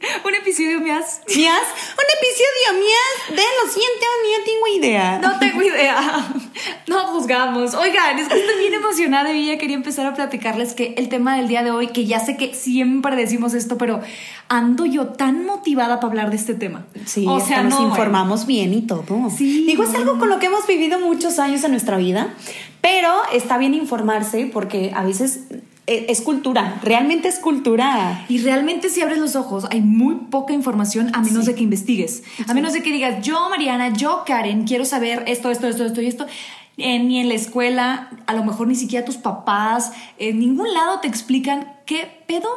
Un episodio más. Mías, un episodio mías de lo siento, no tengo idea. No tengo idea. No juzgamos. Oigan, es que estoy bien emocionada y ya quería empezar a platicarles que el tema del día de hoy, que ya sé que siempre decimos esto, pero ando yo tan motivada para hablar de este tema. Sí, o sea, nos no, informamos bien y todo. Sí, Digo, es algo con lo que hemos vivido muchos años en nuestra vida, pero está bien informarse porque a veces eh, es cultura, realmente es cultura. Y realmente si abres los ojos hay muy poca información a menos de que investigues. A menos de que digas, yo Mariana, yo Karen, quiero saber esto, esto, esto, esto y esto. Eh, ni en la escuela, a lo mejor ni siquiera tus papás, en ningún lado te explican qué pedo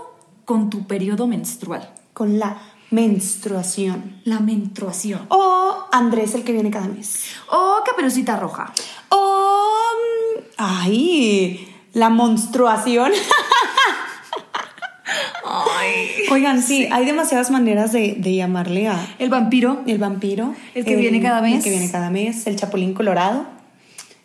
con tu periodo menstrual. Con la menstruación. La menstruación. O Andrés, el que viene cada mes. O caperucita roja. O. mm, Ay, la monstruación. Oigan, sí, hay demasiadas maneras de, de llamarle a El vampiro. el vampiro. El que viene cada mes. El que viene cada mes. El chapulín colorado.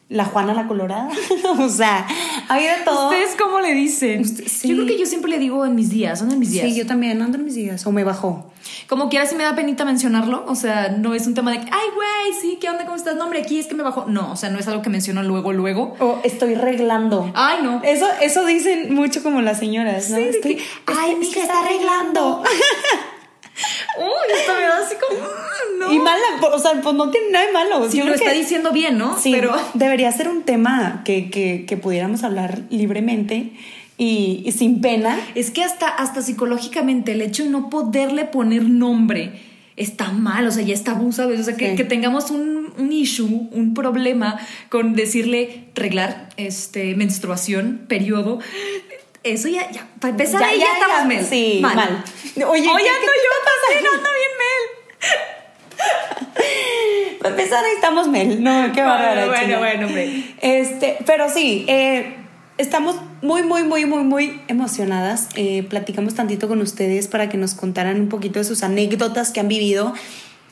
La Juana la colorada. o sea, hay de todo. ¿Ustedes cómo le dicen? Sí. Yo creo que yo siempre le digo en mis días, son en mis días. Sí, yo también ando en mis días. O me bajó. Como quiera, si me da penita mencionarlo. O sea, no es un tema de, ay, güey, sí, ¿qué onda? ¿Cómo estás? No, hombre, aquí es que me bajó. No, o sea, no es algo que menciono luego, luego. O estoy reglando. Ay, no. Eso, eso dicen mucho como las señoras, ¿no? Sí, Estoy- que, ay, mija, que está arreglando. Uy, esto me da así como, "Mm, no. Y mala, o sea, pues no tiene nada de malo. Sí, Yo lo creo está que- diciendo bien, ¿no? Sí, Pero debería ser un tema que, que, que pudiéramos hablar libremente y, y sin pena. es que hasta, hasta psicológicamente el hecho de no poderle poner nombre está mal, o sea, ya está abuso, ¿sabes? O sea, que, Sí. que tengamos un, un issue, un problema con decirle reglar, este, menstruación, periodo. Eso ya, ya, para empezar ahí ya, estamos mal. Sí, mal. mal. Oye, Oye, ¿qué- ando qué yo te pasa? también, ando bien Para empezar, ahí estamos Mel. No, qué Bueno, bárbara. bueno, bueno, hombre. Este, pero sí, eh, estamos muy, muy, muy, muy, muy emocionadas. Eh, platicamos tantito con ustedes para que nos contaran un poquito de sus anécdotas que han vivido.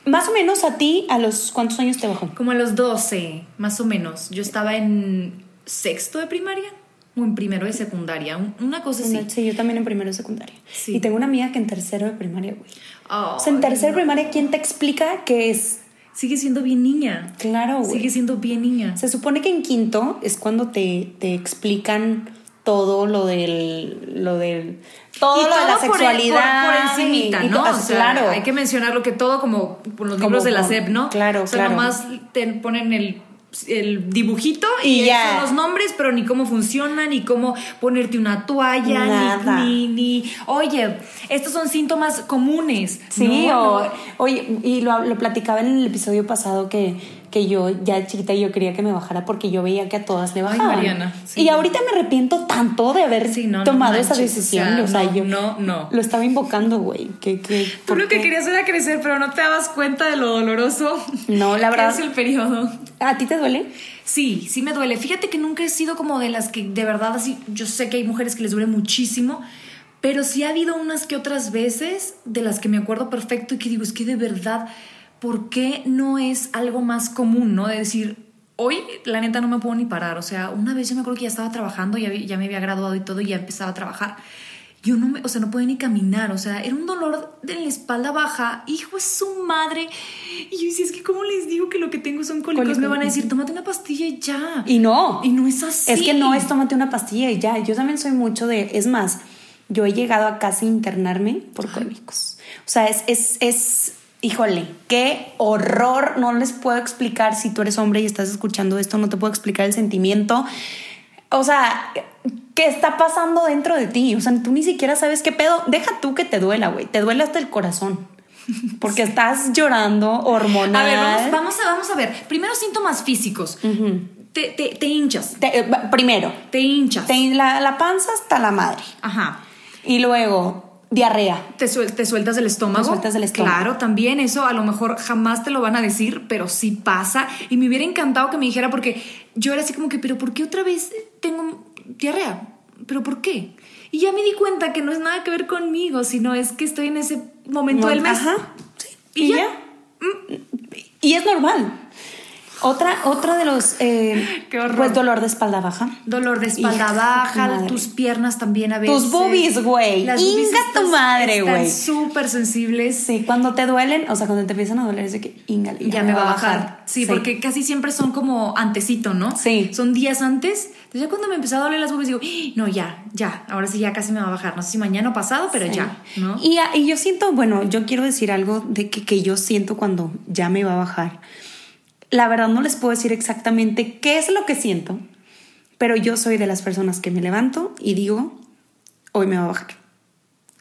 Más o menos a ti, ¿a los cuántos años te bajó? Como a los 12, más o menos. Yo estaba en sexto de primaria o en primero de secundaria, un- una cosa así. Sí, yo también en primero de secundaria. Sí. Y tengo una amiga que en tercero de primaria, güey. o sea, en tercero de no. primaria, ¿quién te explica qué es? Sigue siendo bien niña. Claro, güey. Sigue siendo bien niña. Se supone que en quinto es cuando te, te explican todo lo del lo del todo Y lo de la por el- sexualidad por, por encimita, y- y ¿no? to- O sea, claro Hay que mencionarlo que todo como por los Como libros de la SEP, ¿no? claro, O sea, claro. nomás te ponen el, el dibujito Y y, ahí ya. son los nombres, pero ni cómo funcionan, ni cómo ponerte una toalla, ni, ni, ni, oye, estos son síntomas comunes. sí No, o oye y lo, lo platicaba en el episodio pasado que que yo ya chiquita yo quería que me bajara porque yo veía que a todas le bajaban Mariana, sí. y ahorita me arrepiento tanto de haber Sí, no, no tomado esa decisión o sea, o sea, no, yo no, no. lo estaba invocando güey que, que Tú ¿por lo que querías era crecer, pero no te dabas cuenta de lo doloroso. No, la que verdad. es el periodo. a ti te duele Sí, sí me duele. Fíjate que nunca he sido como de las que de verdad así, yo sé que hay mujeres que les duele muchísimo, pero sí ha habido unas que otras veces de las que me acuerdo perfecto y que digo, es que de verdad, ¿por qué no es algo más común, no? De decir, hoy la neta no me puedo ni parar. O sea, una vez yo me acuerdo que ya estaba trabajando, ya, ya me había graduado y todo, y ya empezaba a trabajar. Yo no me, o sea, no podía ni caminar, o sea, era un dolor de la espalda baja, hijo es su madre. Y yo decía, es que ¿cómo les digo que lo que tengo son cólicos? Cólicos. Me van a decir, tómate una pastilla y ya. y no Y no es así. Es que no es tómate una pastilla y ya. Yo también soy mucho de. Es más, yo he llegado a casi internarme por cólicos. O sea, es, es, es Híjole, qué horror. No les puedo explicar si tú eres hombre y estás escuchando esto, no te puedo explicar el sentimiento. O sea, ¿qué está pasando dentro de ti? O sea, tú ni siquiera sabes qué pedo. Deja tú que te duela, güey. Te duele hasta el corazón. Porque estás llorando hormonal. A ver, vamos, vamos a, vamos a ver. Primero síntomas físicos. te, te, te hinchas. Te- eh, primero, Te hinchas. te- la, la panza hasta la madre. Ajá. Y luego, diarrea. Te, suel- te sueltas del estómago. Te sueltas del estómago. Claro, también eso a lo mejor jamás te lo van a decir, pero sí pasa. Y me hubiera encantado que me dijera porque yo era así como que, pero ¿por qué otra vez tengo diarrea? ¿Pero por qué? Y ya me di cuenta que no es nada que ver conmigo, sino es que estoy en ese momento del mes. Ajá. sí. Y Y, ya. ya. Y es normal. Otra, otra de los. eh, Qué horror. Pues dolor de espalda baja. Dolor de espalda Hija de tu baja, tus piernas también a veces. Tus boobies, güey. Inga tu madre, güey. súper sensibles. Sí, cuando te duelen, o sea, cuando te empiezan a doler, es de que ingale, ya, me va a bajar. Sí, porque casi siempre son como antecito, ¿no? Sí. Son días antes. Entonces ya cuando me empezó a doler las boobies digo, "Ah, no, ya, ya, ahora sí ya casi me va a bajar. No sé si mañana o pasado, pero Sí. ya, ¿no? Y, y yo siento, bueno, yo quiero decir algo de que, que yo siento cuando ya me va a bajar. La verdad no les puedo decir exactamente qué es lo que siento, pero yo soy de las personas que me levanto y digo, hoy me va a bajar.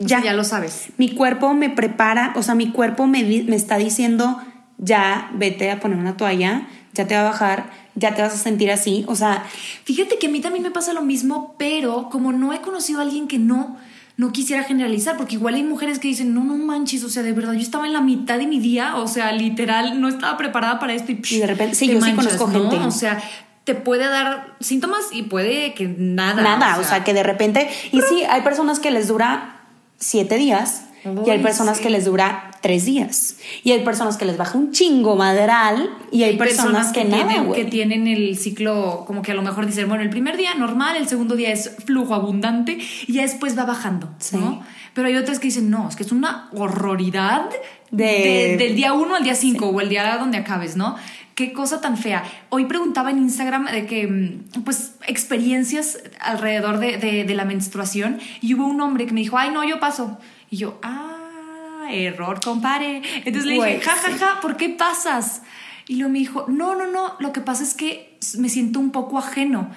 Sea, ya lo sabes. Mi cuerpo me prepara, o sea, mi cuerpo me, me está diciendo, ya vete a poner una toalla, ya te va a bajar, ya te vas a sentir así. O sea, Fíjate que a mí también me pasa lo mismo, pero como no he conocido a alguien que no, no quisiera generalizar, porque igual hay mujeres que dicen, no, no manches, o sea, de verdad, yo estaba en la mitad de mi día, o sea, literal, no estaba preparada para esto y, Y de repente- sí, sí conozco ¿no? gente. O sea, te puede dar síntomas y puede que nada. nada, o sea, que de repente... Y sí, hay personas que les dura siete días y hay personas sí. que les dura tres días. Y hay personas que les baja un chingo madral y hay, personas, que, nada, tienen, que tienen el ciclo, como que a lo mejor dicen, bueno, el primer día normal, el segundo día es flujo abundante y ya después va bajando, Sí. ¿no? Pero hay otras que dicen, no, es que es una horroridad De- de- del día uno al día cinco o el día donde acabes, ¿no? Qué cosa tan fea. Hoy preguntaba en Instagram de que, mm, pues, experiencias alrededor de, de- de la menstruación y hubo un hombre que me dijo, ay, no, yo paso. Y yo, ah, error, compare. Entonces le dije, ja, ja, ja, ¿por qué pasas? Y luego me dijo, no, no, no, lo que pasa es que me siento un poco ajeno.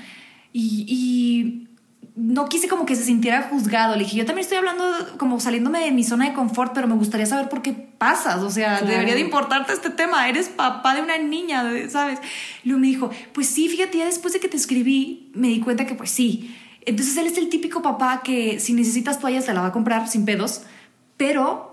Y, y no quise como que se sintiera juzgado. Le dije, yo también estoy hablando como saliéndome de mi zona de confort, pero me gustaría saber por qué pasas. O sea, Claro. debería de importarte este tema. Eres papá de una niña, ¿sabes? Y luego me dijo, pues sí, fíjate, ya después de que te escribí, me di cuenta que pues sí. Entonces él es el típico papá que si necesitas toallas te la va a comprar sin pedos, pero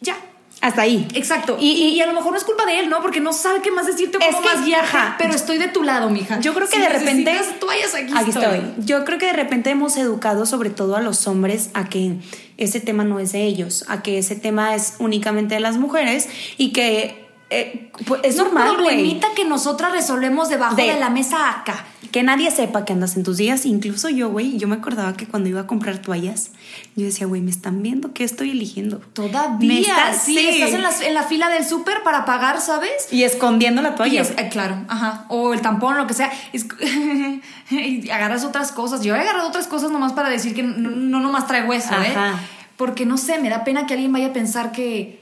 ya, Hasta ahí. Exacto. Y- Y, y a lo mejor no es culpa de él, ¿no? Porque no sabe qué más decirte o Es que- más ajá. Pero estoy de tu lado, mija. Yo creo que Si de repente. toallas, aquí, aquí estoy. estoy. Yo creo que de repente hemos educado, sobre todo a los hombres, a que ese tema no es de ellos, a que ese tema es únicamente de las mujeres y que eh, pues, es normal, güey. problemita que nosotras resolvemos debajo De- de, la mesa acá. Que nadie sepa que andas en tus días. Incluso yo, güey, yo me acordaba que cuando iba a comprar toallas, yo decía, güey, me están viendo qué estoy eligiendo. Todavía. Me está- sí, sí. estás en la, en la fila del súper para pagar, ¿sabes? Y escondiendo la toalla. es- eh, claro, ajá. O el tampón, lo que sea. Es- y agarras otras cosas. Yo he agarrado otras cosas nomás para decir que no, no nomás traigo eso, ¿eh? Ajá. Porque no sé, me da pena que alguien vaya a pensar que,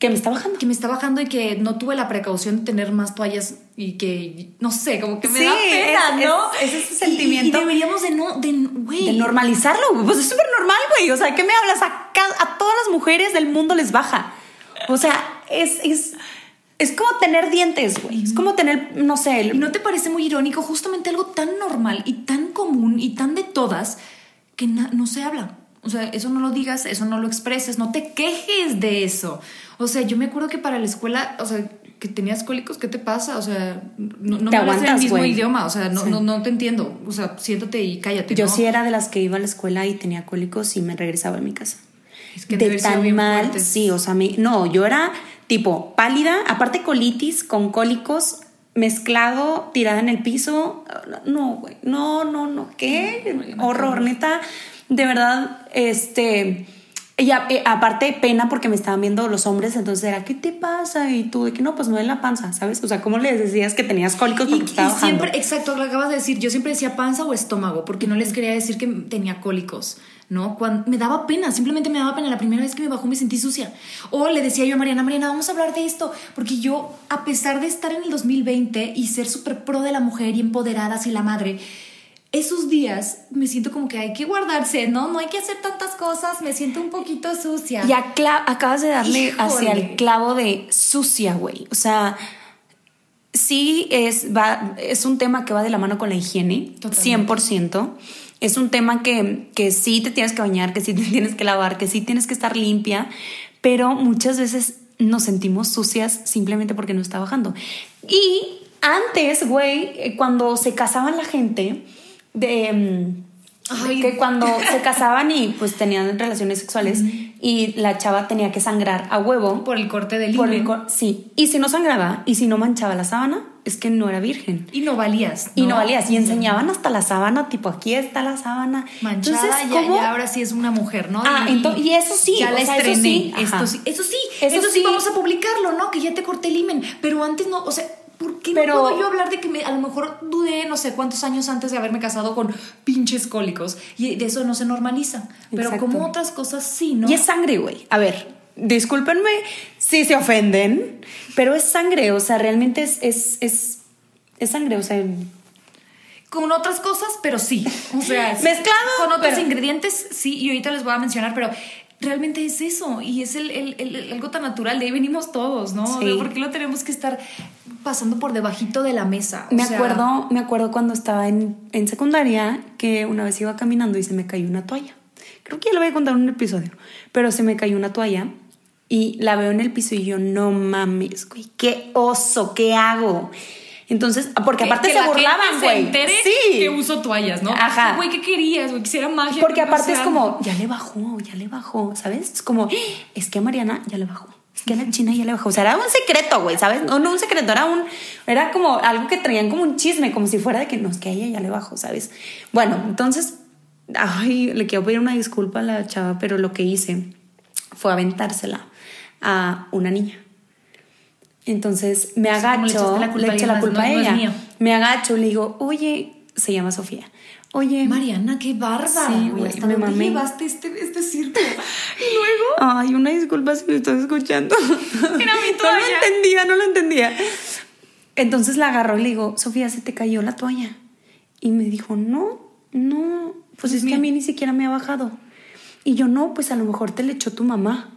que me está bajando. que me está bajando y que no tuve la precaución de tener más toallas y que, no sé, como que me Sí, da pena, es- ¿no? es- es ese sentimiento. Y, deberíamos de no, de, güey. De normalizarlo, güey. Pues es súper normal, güey. O sea, ¿qué me hablas? A, todas las mujeres del mundo les baja. O sea, es, es, es como tener dientes, güey. Es como tener, no sé, ¿Y el- no te parece muy irónico justamente algo tan normal y tan común y tan de todas que no se habla? O sea, eso no lo digas, eso no lo expreses, no te quejes de eso. O sea, yo me acuerdo que para la escuela, o sea, que tenías cólicos, ¿qué te pasa? O sea, no, no Te me hablas en el aguantas, mismo güey. idioma, o sea, no, Sí. no, no te entiendo. O sea, siéntate y cállate. Yo ¿no? sí era de las que iba a la escuela y tenía cólicos y me regresaba a mi casa. Es que de tan bien mal, sí, o sea, me- no, yo era tipo pálida, aparte colitis con cólicos mezclado, tirada en el piso. No, güey, no, no, no, qué horror, neta, de verdad, este, y a- eh, aparte pena porque me estaban viendo los hombres, entonces era, ¿qué te pasa? Y tú, de que no, pues me duele la panza, ¿sabes? O sea, ¿cómo les decías que tenías cólicos Y, porque y estaba siempre, exacto, lo acabas de decir, yo siempre decía panza o estómago, porque no les quería decir que tenía cólicos, ¿no? Cuando, me daba pena, simplemente me daba pena. La primera vez que me bajó me sentí sucia. O le decía yo a Mariana, Mariana, vamos a hablar de esto, porque yo, a pesar de estar en el 2020 y ser súper pro de la mujer y empoderada hacia la madre, esos días me siento como que hay que guardarse, ¿no? No hay que hacer tantas cosas, me siento un poquito sucia. Y acabas de darle hacia el clavo de sucia, güey. O sea, sí es, va, es un tema que va de la mano con la higiene, Totalmente. 100%. Es un tema que, que sí te tienes que bañar, que sí te tienes que lavar, que sí tienes que estar limpia, pero muchas veces nos sentimos sucias simplemente porque no está bajando. Y antes, güey, eh, cuando se casaban la gente, de... Mm, que cuando se casaban y pues tenían relaciones sexuales y la chava tenía que sangrar a huevo. Por el corte del hilo. Sí. Y si no sangraba y si no manchaba la sábana, es que no era virgen. Y no valías. Y no valías. Y enseñaban hasta la sábana, tipo aquí está la sábana. Manchada, Entonces, ya, ahora sí es una mujer, ¿no? Ah, y, y eso sí. Ya la estrené. Eso sí. Eso sí. Eso, sí, vamos a publicarlo, ¿no? Que ya te corté el himen. Pero antes no, o sea, ¿Por qué no puedo yo hablar de que me, a lo mejor dudé no sé cuántos años antes de haberme casado con pinches cólicos? Y de eso no se normaliza. Pero como otras cosas sí, ¿no? Y es sangre, güey. A ver, discúlpenme si se ofenden, pero es sangre, o sea, realmente es, es, es, es sangre, o sea... Con otras cosas, pero sí. O sea, mezclado. Con otros ingredientes, sí, y ahorita les voy a mencionar, pero realmente es eso y es el, el, algo tan natural, de ahí venimos todos, ¿no? Sí. ¿Por qué lo tenemos que estar pasando por debajito de la mesa? me acuerdo, me acuerdo cuando estaba en, en, secundaria que una vez iba caminando y se me cayó una toalla. Creo que ya lo voy a contar en un episodio, pero se me cayó una toalla y la veo en el piso y yo, no mames, güey, qué oso, ¿qué hago? Entonces, porque aparte se burlaban, güey. Sí. Que uso toallas, ¿no? Ajá. Güey, ¿qué querías? Güey, quisiera magia. Porque aparte es como, ya le bajó, ya le bajó, ¿sabes? Es como, es que a Mariana ya le bajó. Es que a la China ya le bajó. O sea, era un secreto, güey, ¿sabes? No, no un secreto, era un, era como algo que traían como un chisme, como si fuera de que no, es que a ella ya le bajó, ¿sabes? Bueno, entonces, ay, le quiero pedir una disculpa a la chava, pero lo que hice fue aventársela a una niña. Entonces me agacho, le, echo la culpa a ella. me agacho, le digo, oye, se llama Sofía. Oye. Mariana, qué bárbara. Sí, güey. ¿Hasta me dónde mamé. llevaste este, este circo? y luego. Ay, una disculpa si me estás escuchando. Era mi toalla. No lo entendía, no lo entendía. Entonces la agarró y le digo, Sofía, se te cayó la toalla. Y me dijo, no, no, pues, pues es que a mí ni siquiera me ha bajado. Y yo, no, pues a lo mejor te le echó tu mamá.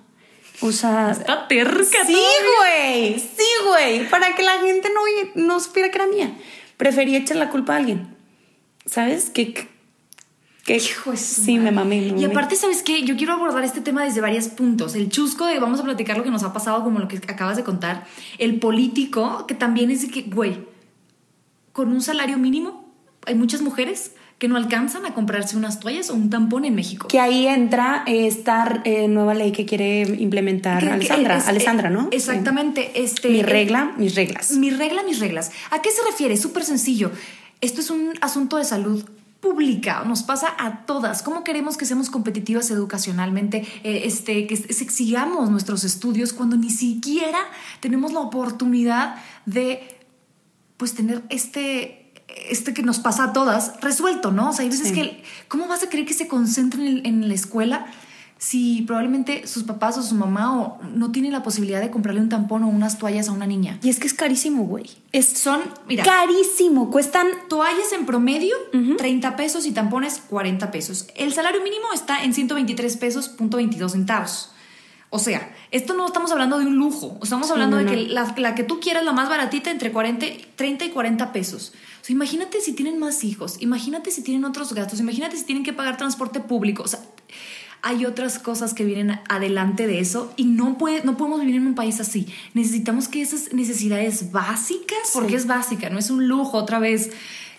O sea. Está terca, Sí, güey. Sí, güey. Para que la gente no, no supiera que era mía. Preferí echar la culpa a alguien. ¿Sabes? Que. que Hijo sí, me mamé, Y aparte, ¿sabes qué? Yo quiero abordar este tema desde varios puntos. El chusco de vamos a platicar lo que nos ha pasado, como lo que acabas de contar. El político, que también es de que, güey, con un salario mínimo, hay muchas mujeres que no alcanzan a comprarse unas toallas o un tampón en México. Que ahí entra esta eh, nueva ley que quiere implementar Alessandra, Alessandra, ¿no? Exactamente. Este, mi regla, mis reglas. Mi regla, mis reglas. ¿A qué se refiere? Súper sencillo. Esto es un asunto de salud pública, nos pasa a todas. ¿Cómo queremos que seamos competitivas educacionalmente, eh, este, que exigamos nuestros estudios cuando ni siquiera tenemos la oportunidad de pues tener este este que nos pasa a todas, resuelto, ¿no? O sea, hay veces que, ¿cómo vas a querer que se concentren en, la escuela si probablemente sus papás o su mamá o no tienen la posibilidad de comprarle un tampón o unas toallas a una niña? Y es que es carísimo, güey. Es, son, mira. Carísimo. Cuestan toallas en promedio 30 pesos y tampones 40 pesos. El salario mínimo está en 123 pesos, punto 22 centavos. O sea, esto no estamos hablando de un lujo, estamos hablando de que la, la, que tú quieras, la más baratita, entre 40, 30 y 40 pesos. O sea, imagínate si tienen más hijos, imagínate si tienen otros gastos, imagínate si tienen que pagar transporte público. O sea, hay otras cosas que vienen adelante de eso y no, puede, no podemos vivir en un país así. Necesitamos que esas necesidades básicas, porque es básica, no es un lujo otra vez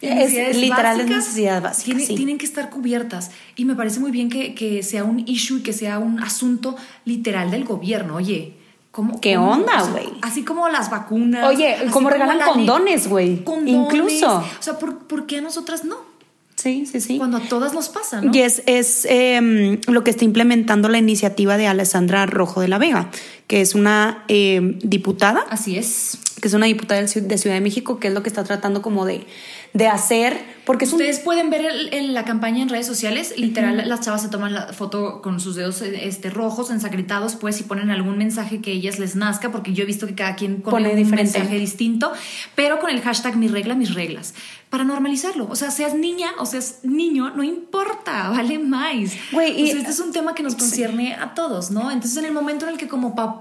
es literal es necesidad básica. Tienen que estar cubiertas. Y me parece muy bien que, que, sea un issue y que sea un asunto literal del gobierno. Oye, ¿cómo? ¿Qué onda, güey? así como las vacunas. Oye, como regalan condones, güey. Incluso. O sea, ¿por, ¿por qué a nosotras no? Sí, sí, sí. Cuando a todas nos pasa, ¿no? Y es, es em, lo que está implementando la iniciativa de Alessandra Rojo de la Vega, que es una em, diputada. Así es que es una diputada de Ciudad de México, que es lo que está tratando como de, de hacer, porque Ustedes pueden ver el, la campaña en redes sociales, literal, las chavas se toman la foto con sus dedos este, rojos, ensangrentados, pues, y ponen algún mensaje que ellas les nazca, porque yo he visto que cada quien pone, un mensaje distinto, pero con el hashtag mi regla, mis reglas, para normalizarlo. O sea, seas niña o seas niño, no importa, vale más. Güey, y, este es un tema que nos concierne a todos, ¿no? Entonces, en el momento en el que como papá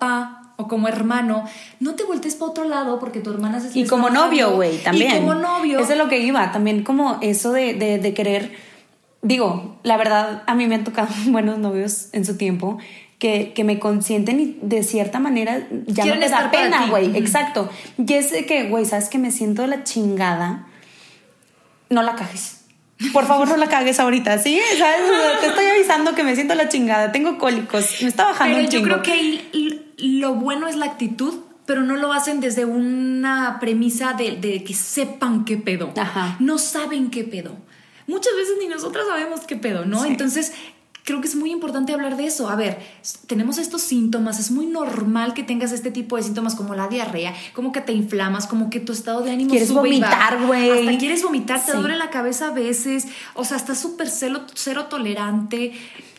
o como hermano, no te voltees para otro lado porque tu hermana se Y como novio, güey, también. Y como novio. Eso es lo que iba, también como eso de, de, querer, digo, la verdad, a mí me han tocado buenos novios en su tiempo que, que, me consienten y de cierta manera ya no te da pena, güey. Exacto. Y es que, güey, sabes que me siento de la chingada. No la cajes. Por favor, no la cagues ahorita, ¿sí? ¿Sabes? Te estoy avisando que me siento la chingada. Tengo cólicos. Me está bajando Pero yo creo que lo bueno es la actitud, pero no lo hacen desde una premisa de, que sepan qué pedo. No saben qué pedo. Muchas veces ni nosotras sabemos qué pedo, ¿no? Entonces, creo que es muy importante hablar de eso. A ver, tenemos estos síntomas, es muy normal que tengas este tipo de síntomas como la diarrea, como que te inflamas, como que tu estado de ánimo quieres vomitar, güey. Hasta quieres vomitar, te duele la cabeza a veces, o sea, estás súper cero tolerante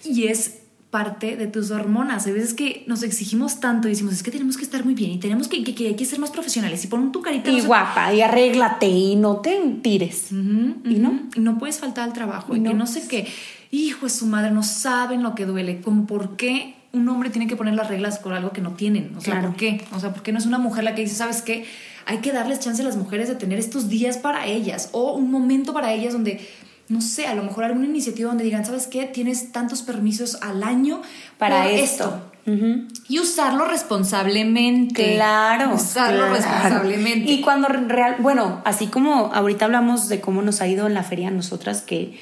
y es parte de tus hormonas. Hay veces que nos exigimos tanto y decimos, es que tenemos que estar muy bien y tenemos que, que, hay que ser más profesionales y pon tu carita. Y guapa, y arréglate y no te tires. y no. Y no puedes faltar al trabajo y, que no sé qué. Hijo de su madre, no saben lo que duele. Como por qué un hombre tiene que poner las reglas por algo que no tienen. O sea, ¿por qué? O sea, ¿por qué no es una mujer la que dice, sabes qué? Hay que darles chance a las mujeres de tener estos días para ellas o un momento para ellas donde no sé, a lo mejor alguna iniciativa donde digan, ¿sabes qué? Tienes tantos permisos al año para esto. Y usarlo responsablemente. Claro. Usarlo responsablemente. Y cuando real, bueno, así como ahorita hablamos de cómo nos ha ido en la feria nosotras, que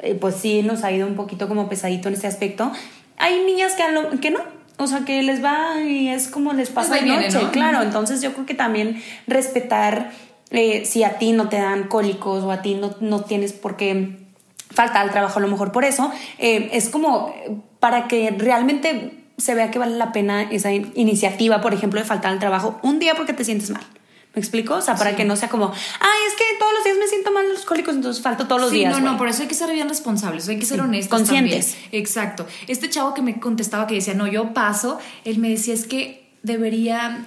eh, pues sí nos ha ido un poquito como pesadito en ese aspecto, hay niñas que, que no, o sea, que les va y es como les pasa de noche, claro. Entonces yo creo que también respetar eh, si a ti no te dan cólicos o a ti no, no tienes por qué falta al trabajo a lo mejor por eso, eh, es como para que realmente se vea que vale la pena esa iniciativa, por ejemplo, de faltar al trabajo un día porque te sientes mal. ¿Me explico? O sea, para que no sea como, ay, es que todos los días me siento mal los cólicos, entonces falto todos los días. No, no, por eso hay que ser bien responsables, hay que ser honestos. Conscientes. Exacto. Este chavo que me contestaba que decía, no, yo paso, él me decía, es que debería,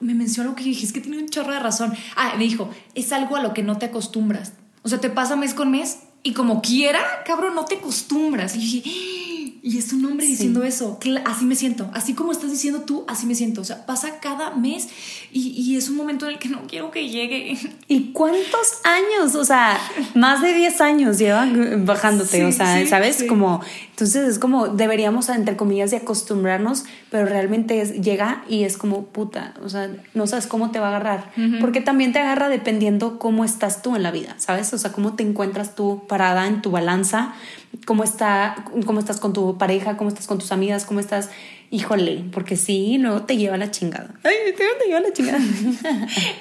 me mencionó que dije, es que tiene un chorro de razón. Ah, me dijo, es algo a lo que no te acostumbras. O sea, te pasa mes con mes y como quiera, cabrón, no te acostumbras. Y dije, y es un hombre diciendo eso. Así me siento. Así como estás diciendo tú, así me siento. O sea, pasa cada mes y, es un momento en el que no quiero que llegue. ¿Y cuántos años? O sea, más de 10 años llevan bajándote. o sea, ¿sabes? Como, entonces es como deberíamos, entre comillas, de acostumbrarnos, pero realmente es, llega y es como puta. O sea, no sabes cómo te va a agarrar. Porque también te agarra dependiendo cómo estás tú en la vida, ¿sabes? O sea, cómo te encuentras tú parada en tu balanza cómo, está, cómo estás con tu pareja, cómo estás con tus amigas, cómo estás, híjole, porque sí, luego te lleva la chingada. Ay, te lleva la chingada.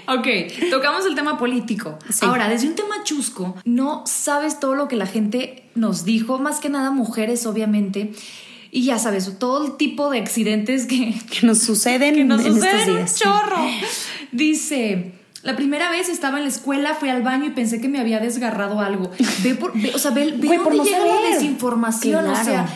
ok, tocamos el tema político. Ahora, desde un tema chusco, no sabes todo lo que la gente nos dijo, más que nada mujeres, obviamente. Y ya sabes, todo el tipo de accidentes que, nos suceden, que nos en suceden estos días. Un chorro. Dice, la primera vez estaba en la escuela, fui al baño y pensé que me había desgarrado algo. Ve por, o sea, ve, ve dónde llega la desinformación. O sea,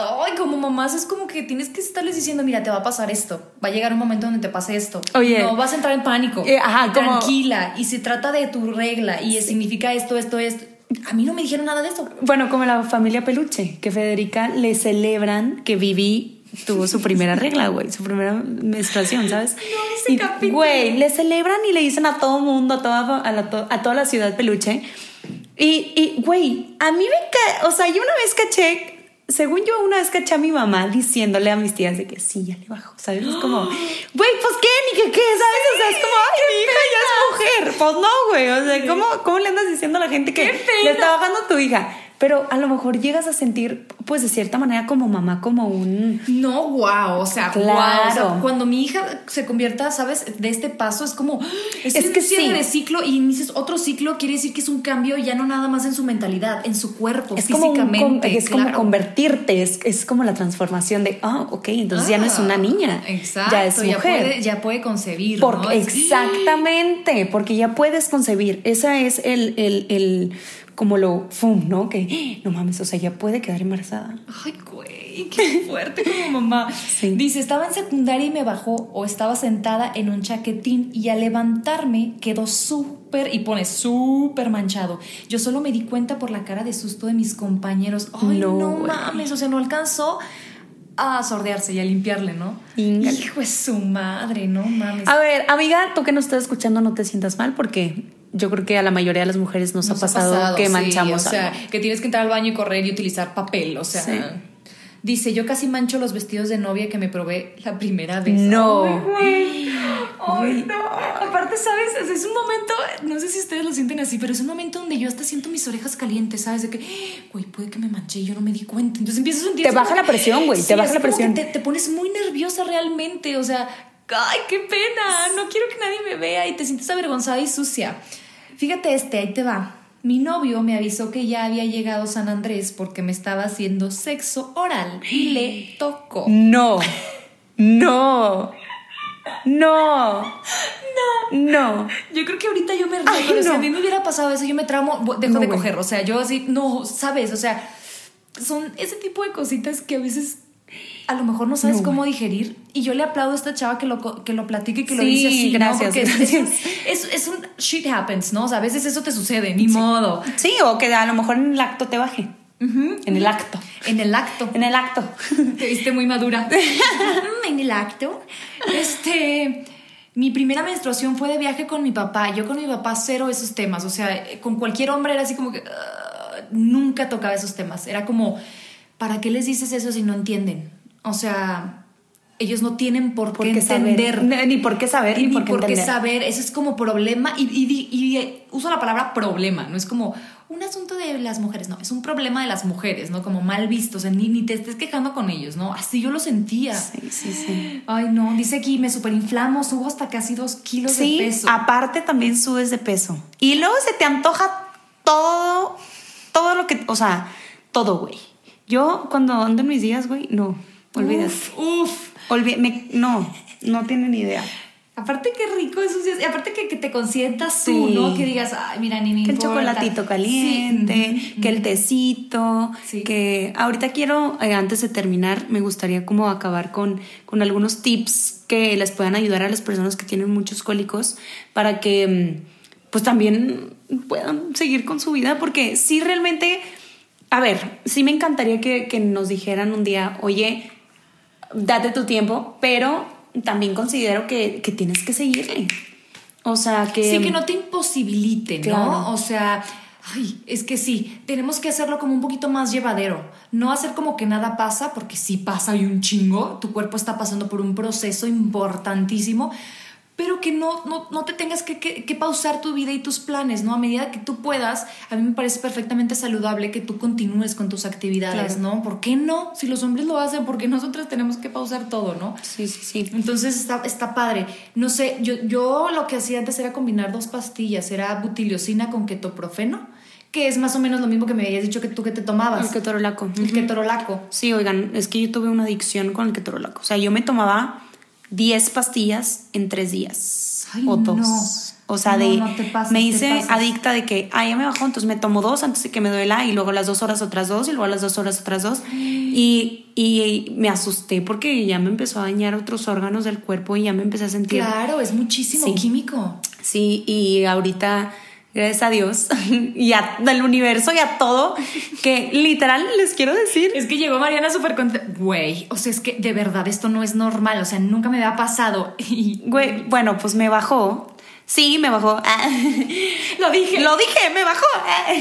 ay, como mamás es como que tienes que estarles diciendo, mira, te va a pasar esto. Va a llegar un momento donde te pase esto. Oye. No vas a entrar en pánico. Eh, ajá, Tranquila. Y se trata de tu regla y significa esto, esto, esto. A mí no me dijeron nada de eso. Bueno, como la familia Peluche, que Federica le celebran que viví tuvo su primera regla, güey, su primera menstruación, ¿sabes? No, ese y, Güey, le celebran y le dicen a todo mundo, a toda, a, a toda la ciudad peluche. Y, y, güey, a mí me cae, o sea, yo una vez caché, según yo una vez caché a mi mamá diciéndole a mis tías de que sí, ya le bajo, ¿sabes? Es como, güey, pues qué, ni que qué, ¿sabes? o sea, es como, ay, mi hija ya es mujer. Pues no, güey, o sea, ¿cómo, ¿cómo le andas diciendo a la gente que le está bajando tu hija? Pero a lo mejor llegas a sentir, pues de cierta manera como mamá, como un... No, wow, o sea, Claro. wow, o sea, cuando mi hija se convierta, ¿sabes? De este paso es como, es, Es un que cierre sí. de ciclo y inicias otro ciclo, quiere decir que es un cambio ya no nada más en su mentalidad, en su cuerpo, Es como, un físicamente. es como convertirte, es, es como la transformación de, ah, ok, entonces ya no es una niña, Exacto, ya es mujer. puede, ya puede concebir. Porque, ¿no? Es- Exactamente, porque ya puedes concebir. Esa es el, el, el como lo fum, ¿no? Que no mames, o sea, ya puede quedar embarazada. Ay, güey, qué fuerte como mamá. Sí. Dice, estaba en secundaria y me bajó o estaba sentada en un chaquetín y al levantarme quedó súper, y pone súper manchado. Yo solo me di cuenta por la cara de susto de mis compañeros. Ay, No, no, mames, o sea, no alcanzó a sordearse y a limpiarle, ¿no? Híngale. Hijo de su madre, no mames. A ver, amiga, tú que nos estás escuchando, no te sientas mal porque yo creo que a la mayoría de las mujeres nos, Nos ha pasado, que sí, manchamos o sea, algo. que tienes que entrar al baño y correr y utilizar papel, o sea. Sí. Dice, yo casi mancho los vestidos de novia que me probé la primera vez. No. Ay, güey. Ay, no. Aparte, ¿sabes? Es un momento, no sé si ustedes lo sienten así, pero es un momento donde yo hasta siento mis orejas calientes, ¿sabes? De que, güey, puede que me manché y yo no me di cuenta. Entonces empiezo a sentir... Te baja como- la presión, güey, te Sí, baja la presión. Te, te pones muy nerviosa realmente, o sea, ay, qué pena, no quiero que nadie me vea y te sientes avergonzada y sucia. Fíjate este, ahí te va. Mi novio me avisó que ya había llegado San Andrés porque me estaba haciendo sexo oral y le tocó. No, no, no, no, no. Yo creo que ahorita yo me río, Ay, pero si a mí me hubiera pasado eso, yo me tramo, dejo No, de coger. O sea, yo así, no, sabes, o sea, son ese tipo de cositas que a veces a lo mejor no sabes No, cómo digerir. Y yo le aplaudo a esta chava que lo, que lo platique y que lo dice así, gracias, ¿no? Porque es un shit happens, ¿no? O sea, a veces eso te sucede, ni modo. Sí, o que a lo mejor en el acto te baje. En el acto. En el acto. En el acto. Te viste muy madura. Mm, en el acto. Este. Mi primera menstruación fue de viaje con mi papá. Yo con mi papá cero esos temas. O sea, con cualquier hombre era así como que. ah, nunca tocaba esos temas. Era como, ¿para qué les dices eso si no entienden? O sea, ellos no tienen por, ¿Por qué qué entender. saber? Ni- por qué saber, ni, Ni por qué saber, eso es como problema y, y- y- y uso la palabra problema, no es como un asunto de las mujeres, no, es un problema de las mujeres, ¿no? Como mal visto, o sea, ni, ni te estés quejando con ellos, ¿no? Así yo lo sentía. Sí, sí, sí. Ay, no, dice aquí, me superinflamo, subo hasta casi dos kilos Sí, de peso. aparte también subes de peso. Y luego se te antoja todo, todo lo que, o sea, todo, güey. Yo cuando ando en mis días, güey, no, olvídate. Uf. Olvi- me- no, no tienen idea. Aparte qué rico esos días, y aparte que, que te consientas tú, Sí. ¿no? Que digas, ay, mira, ni me Que el importa". chocolatito caliente, Sí. que el tecito, Sí. que ahorita quiero, eh, antes de terminar, me gustaría como acabar con, con algunos tips que les puedan ayudar a las personas que tienen muchos cólicos para que mm, pues también puedan seguir con su vida, porque sí realmente, a ver, sí me encantaría que, que nos dijeran un día, oye, date tu tiempo, pero también considero que, que tienes que seguirle. O sea, que... Sí, que no te imposibilite, ¿no? O sea, ay, es que sí, tenemos que hacerlo como un poquito más llevadero. No hacer como que nada pasa, porque sí pasa y un chingo. Tu cuerpo está pasando por un proceso importantísimo. Pero que no, no, no te tengas que, que- que pausar tu vida y tus planes, ¿no? A medida que tú puedas, a mí me parece perfectamente saludable que tú continúes con tus actividades, Claro. ¿no? ¿Por qué no? Si los hombres lo hacen, ¿por qué nosotras tenemos que pausar todo, ¿no? Sí, sí, sí. Entonces está, está padre. No sé, yo, yo lo que hacía antes era combinar dos pastillas. Era butiliocina con ketoprofeno, que es más o menos lo mismo que me habías dicho que tú que te tomabas. El ketorolaco. El ketorolaco. Sí, oigan, es que yo tuve una adicción con el ketorolaco. O sea, yo me tomaba 10 pastillas en 3 días. Ay, o dos. no. O sea, No, de. no te pasas, me hice adicta de que, ah, ya me bajó, entonces me tomo dos antes de que me duela y luego las dos horas otras dos y luego las dos horas otras dos. Y, y me asusté porque ya me empezó a dañar otros órganos del cuerpo y ya me empecé a sentir. Claro, es muchísimo Sí. químico. Sí, y ahorita, gracias a Dios y a, del universo y a todo, que literal les quiero decir. Es que llegó Mariana súper contenta. Güey, o sea, es que de verdad esto no es normal. O sea, nunca me había pasado. Y Güey, bueno, pues me bajó. Sí, me bajó. Ah. lo dije. Lo dije, me bajó. Ah.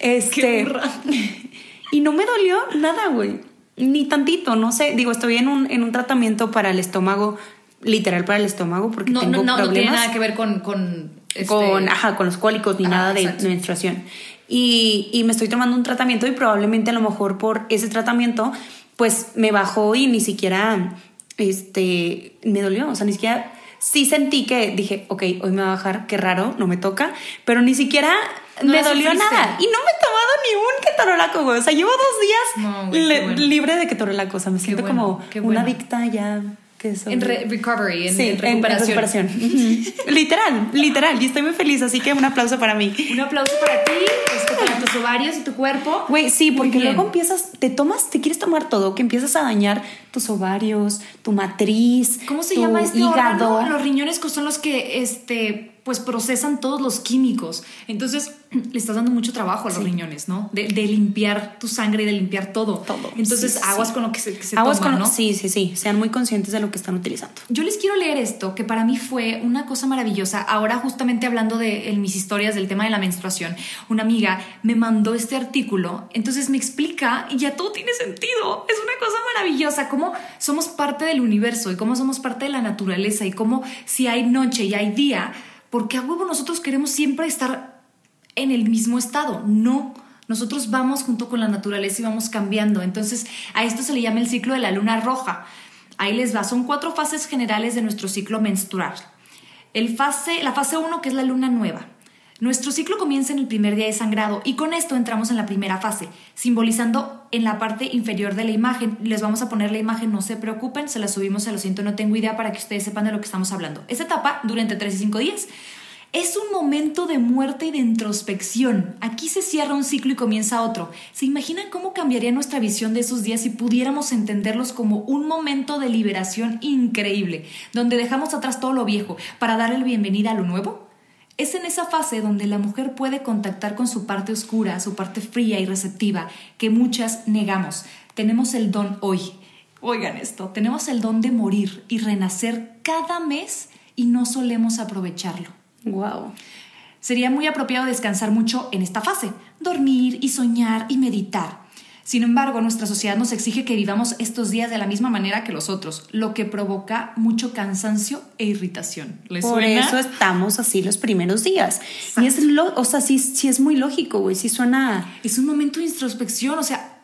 Este. Y no me dolió nada, güey. Ni tantito, no sé. Digo, estoy en un, en un tratamiento para el estómago, literal para el estómago, porque no, tengo no, no, no tiene nada que ver con. con este- con, ajá, con los cólicos ni Ajá, nada de exacto. menstruación. y, y me estoy tomando un tratamiento y probablemente a lo mejor por ese tratamiento pues me bajó y ni siquiera este me dolió, o sea, ni siquiera sí sentí que dije, ok, hoy me va a bajar, qué raro, no me toca, pero ni siquiera No me dolió sufriste. nada. Y no me he tomado ni un ketorolaco, güey. O sea, llevo dos días No, güey, qué le- bueno. libre de ketorolaco. O sea, me siento bueno, como una adicta ya que. En re- recovery, en, Sí, en recuperación. recuperación. Literal, literal. Y estoy muy feliz, así que un aplauso para mí. Un aplauso para ti, este, para tus ovarios y tu cuerpo. Güey, sí, porque luego empiezas, te tomas, te quieres tomar todo, que empiezas a dañar tus ovarios, tu matriz, ¿Cómo se tu llama este hígado. órgano? Los riñones que son los que este pues procesan todos los químicos. Entonces, le estás dando mucho trabajo a los riñones, ¿no? De, de limpiar tu sangre y de limpiar todo. Todo. Entonces, Sí, sí, aguas sí. con lo que se, que se Aguas toma, con- ¿no? Sí, sí, sí. Sean muy conscientes de lo que están utilizando. Yo les quiero leer esto, que para mí fue una cosa maravillosa. Ahora, justamente hablando de en mis historias del tema de la menstruación, una amiga me mandó este artículo, entonces me explica y ya todo tiene sentido. Es una cosa maravillosa, cómo somos parte del universo y cómo somos parte de la naturaleza y cómo si hay noche y hay día, porque a huevo nosotros queremos siempre estar en el mismo estado. No. Nosotros vamos junto con la naturaleza y vamos cambiando. Entonces, a esto se le llama el ciclo de la luna roja. Ahí les va. Son cuatro fases generales de nuestro ciclo menstrual. El fase, la fase 1, que es la luna nueva. Nuestro ciclo comienza en el primer día de sangrado y con esto entramos en la primera fase, simbolizando en la parte inferior de la imagen. Les vamos a poner la imagen, no se preocupen, se la subimos, se lo siento, no tengo idea para que ustedes sepan de lo que estamos hablando. Esta etapa dura entre 3 y 5 días. Es un momento de muerte y de introspección. Aquí se cierra un ciclo y comienza otro. ¿Se imaginan cómo cambiaría nuestra visión de esos días si pudiéramos entenderlos como un momento de liberación increíble, donde dejamos atrás todo lo viejo para darle bienvenida a lo nuevo? Es en esa fase donde la mujer puede contactar con su parte oscura, su parte fría y receptiva, que muchas negamos. Tenemos el don hoy. Oigan esto, tenemos el don de morir y renacer cada mes y no solemos aprovecharlo. Wow. Sería muy apropiado descansar mucho en esta fase, dormir y soñar y meditar. Sin embargo, nuestra sociedad nos exige que vivamos estos días de la misma manera que los otros, lo que provoca mucho cansancio e irritación. ¿Les Por suena? eso estamos así los primeros días. Y es, lo, o sea, sí, sí es muy lógico, güey. Sí suena. Es un momento de introspección, o sea,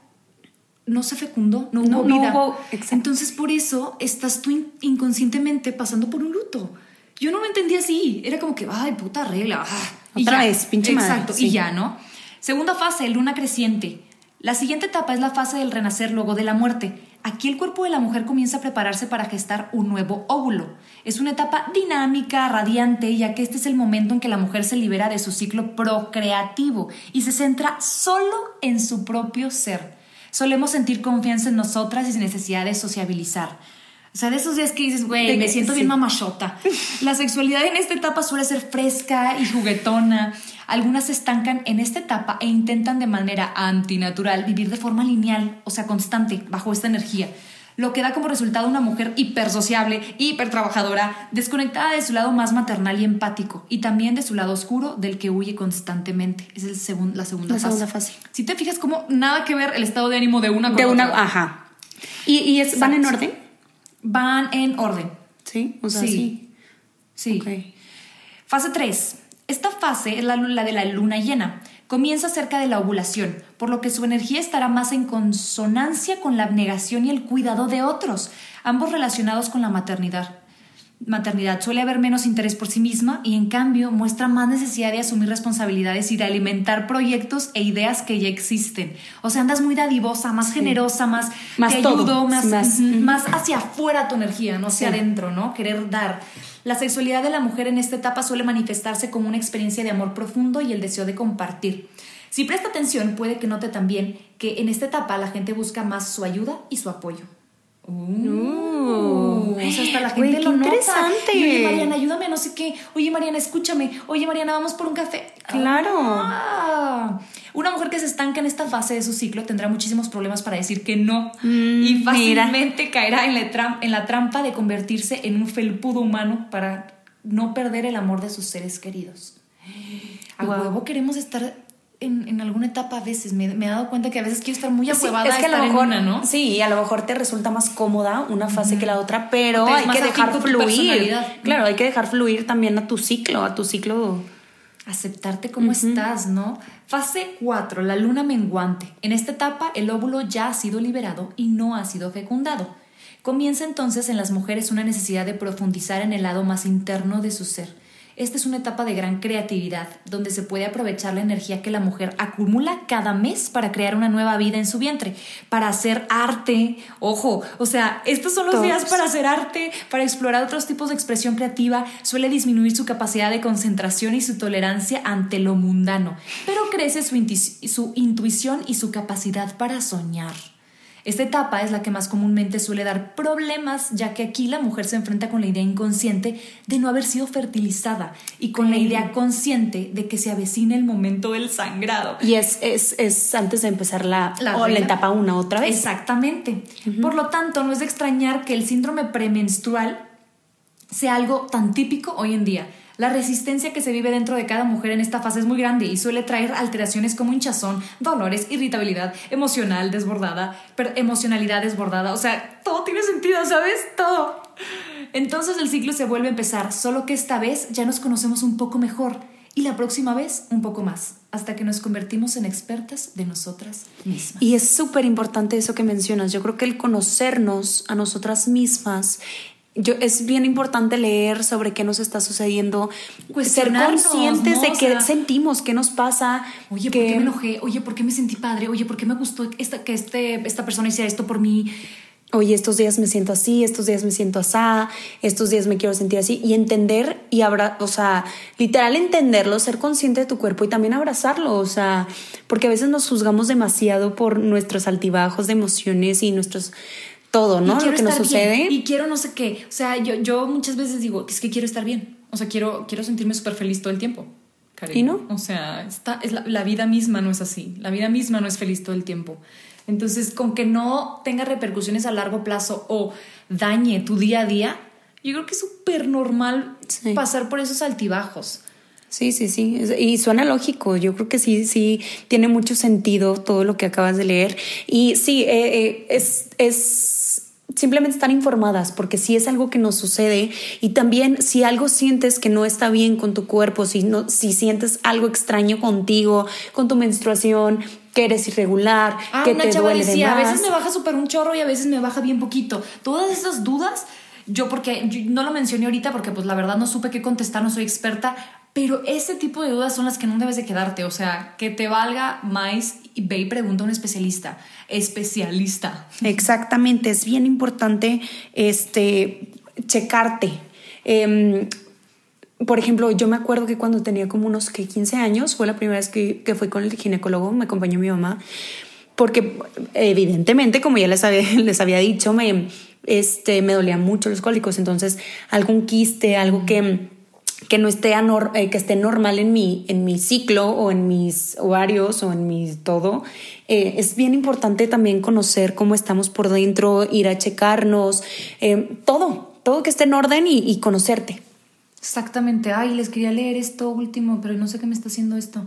no se fecundó, no hubo No- no vida. hubo- exacto. Entonces, por eso estás tú in- inconscientemente pasando por un luto. Yo no me entendía así, era como que, ay, puta regla. ah, y Otra ya. vez, pinche madre, Exacto, sí. y ya, ¿no? Segunda fase, luna creciente. La siguiente etapa es la fase del renacer luego de la muerte. Aquí el cuerpo de la mujer comienza a prepararse para gestar un nuevo óvulo. Es una etapa dinámica, radiante, ya que este es el momento en que la mujer se libera de su ciclo procreativo y se centra solo en su propio ser. Solemos sentir confianza en nosotras y sin necesidad de sociabilizar. O sea, de esos días que dices, güey, me siento bien sí. mamachota. La sexualidad en esta etapa suele ser fresca y juguetona. Algunas se estancan en esta etapa e intentan de manera antinatural vivir de forma lineal, o sea, constante, bajo esta energía. Lo que da como resultado una mujer hipersociable, hipertrabajadora, desconectada de su lado más maternal y empático, y también de su lado oscuro del que huye constantemente. Es el segun- la segunda La fase. segunda fase. Si te fijas, como nada que ver el estado de ánimo de una con De una. otra. Ajá. ¿Y, y es, van en orden? Van en orden. Sí. O sea, Sí. sí. Fase 3. Esta fase es la, la de la luna llena. Comienza cerca de la ovulación, por lo que su energía estará más en consonancia con la abnegación y el cuidado de otros, ambos relacionados con la maternidad. Maternidad suele haber menos interés por sí misma y en cambio muestra más necesidad de asumir responsabilidades y de alimentar proyectos e ideas que ya existen. O sea, andas muy dadivosa, más generosa, más, Más te todo, ayudo, más, más hacia afuera tu energía, no hacia Sí. adentro, ¿no? Querer dar. La sexualidad de la mujer en esta etapa suele manifestarse como una experiencia de amor profundo y el deseo de compartir. Si presta atención, puede que note también que en esta etapa la gente busca más su ayuda y su apoyo. Uh, o sea, hasta la gente lo nota. interesante. Y, Oye, Mariana, ayúdame, no sé qué. Oye, Mariana, escúchame. Oye, Mariana, vamos por un café. Claro. Ah. Una mujer que se estanca en esta fase de su ciclo tendrá muchísimos problemas para decir que no Mm, y mira. fácilmente caerá en la, tram- en la trampa de convertirse en un felpudo humano para no perder el amor de sus seres queridos. A Wow. huevo queremos estar en, en alguna etapa a veces. Me, me he dado cuenta que a veces quiero estar muy Sí, ahuevada es que a lo mejor, una, ¿no? sí, a lo mejor te resulta más cómoda una fase que la otra, pero hay que dejar fluir. Claro, hay que dejar fluir también a tu ciclo, a tu ciclo. aceptarte como estás, ¿no? Fase 4, la luna menguante. En esta etapa el óvulo ya ha sido liberado y no ha sido fecundado. Comienza entonces en las mujeres una necesidad de profundizar en el lado más interno de su ser esta es una etapa de gran creatividad, donde se puede aprovechar la energía que la mujer acumula cada mes para crear una nueva vida en su vientre, para hacer arte. Ojo, o sea, estos son los días para hacer arte, para explorar otros tipos de expresión creativa. Suele disminuir su capacidad de concentración y su tolerancia ante lo mundano, pero crece su, su intuición y su capacidad para soñar. Esta etapa es la que más comúnmente suele dar problemas, ya que aquí la mujer se enfrenta con la idea inconsciente de no haber sido fertilizada y con la idea consciente de que se avecina el momento del sangrado. Y es, es, antes de empezar la, la, etapa una otra vez. Exactamente. Por lo tanto, no es de extrañar que el síndrome premenstrual sea algo tan típico hoy en día la resistencia que se vive dentro de cada mujer en esta fase es muy grande y suele traer alteraciones como hinchazón, dolores, irritabilidad emocional desbordada, emocionalidad desbordada. O sea, todo tiene sentido, ¿sabes? Todo. Entonces el ciclo se vuelve a empezar, solo que esta vez ya nos conocemos un poco mejor y la próxima vez un poco más, hasta que nos convertimos en expertas de nosotras mismas. Y es súper importante eso que mencionas. Yo creo que el conocernos a nosotras mismas yo, es bien importante leer sobre qué nos está sucediendo, ser conscientes de qué sentimos, qué nos pasa. Oye, ¿por qué me enojé? Oye, ¿por qué me sentí padre? Oye, ¿por qué me gustó esta, que este, esta persona hiciera esto por mí? Oye, estos días me siento así, estos días me siento así, estos días me quiero sentir así. Y entender y abra, o sea, literal entenderlo, ser consciente de tu cuerpo y también abrazarlo. O sea, porque a veces nos juzgamos demasiado por nuestros altibajos de emociones y nuestros todo, ¿no? Lo que nos sucede. Y quiero no sé qué. O sea, yo, yo muchas veces digo, es que quiero estar bien. O sea, quiero, quiero sentirme súper feliz todo el tiempo. ¿Y no? O sea, está, es la, vida misma no es así. La vida misma no es feliz todo el tiempo. Entonces, con que no tenga repercusiones a largo plazo o dañe tu día a día, yo creo que es súper normal pasar por esos altibajos. Sí, sí, sí. Y suena lógico. Yo creo que sí, sí, tiene mucho sentido todo lo que acabas de leer. Y sí, eh, eh, es, es simplemente estar informadas, porque si es algo que nos sucede y también si algo sientes que no está bien con tu cuerpo, si, no, si sientes algo extraño contigo, con tu menstruación, que eres irregular, ah, que te duele decía, A veces me baja súper un chorro y a veces me baja bien poquito. Todas esas dudas, yo porque no lo mencioné ahorita porque pues la verdad no supe qué contestar, no soy experta, pero ese tipo de dudas son las que no debes de quedarte, o sea, que te valga más y ve y pregunta a un especialista, especialista. Exactamente, es bien importante este, checarte. Em, por ejemplo, yo me acuerdo que cuando tenía como unos 15 años, fue la primera vez que, que fui con el ginecólogo, me acompañó mi mamá, porque evidentemente, como ya les había, les había dicho, me, este, me dolían mucho los cólicos, entonces algún quiste, algo que que no esté, eh, que esté normal en mi, en mi ciclo o en mis ovarios o en mi todo. Eh, es bien importante también conocer cómo estamos por dentro, ir a checarnos, eh, todo, todo que esté en orden y, y conocerte. Exactamente. Ay, les quería leer esto último, pero no sé qué me está haciendo esto.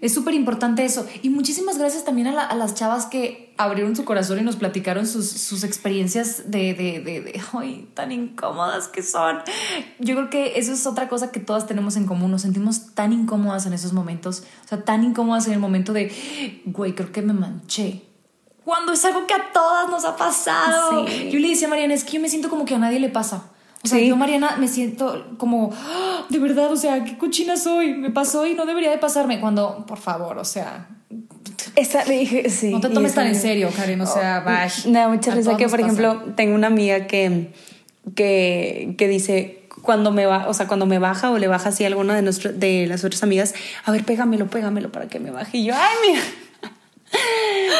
Es súper importante eso. Y muchísimas gracias también a, las chavas que abrieron su corazón y nos platicaron sus, experiencias de, de, de, ay, tan incómodas que son. Yo creo que eso es otra cosa que todas tenemos en común. Nos sentimos tan incómodas en esos momentos. O sea, tan incómodas en el momento de, güey, creo que me manché. Cuando es algo que a todas nos ha pasado. Yo le decía a Mariana, es que yo me siento como que a nadie le pasa. O sea, yo, Mariana, me siento como, ¡Ah! de verdad, o sea, qué cochina soy, me pasó y no debería de pasarme. Cuando, por favor, o sea. Esa, dije, sí, no te tomes tan en serio, Karen, o sea. Oh, me da mucha risa que, por ejemplo, tengo una amiga que, que, que dice, cuando me va, o sea, cuando me baja o le baja así a alguna de, nuestro, de las otras amigas, a ver, pégamelo, pégamelo para que me baje. Y yo, ay, mira.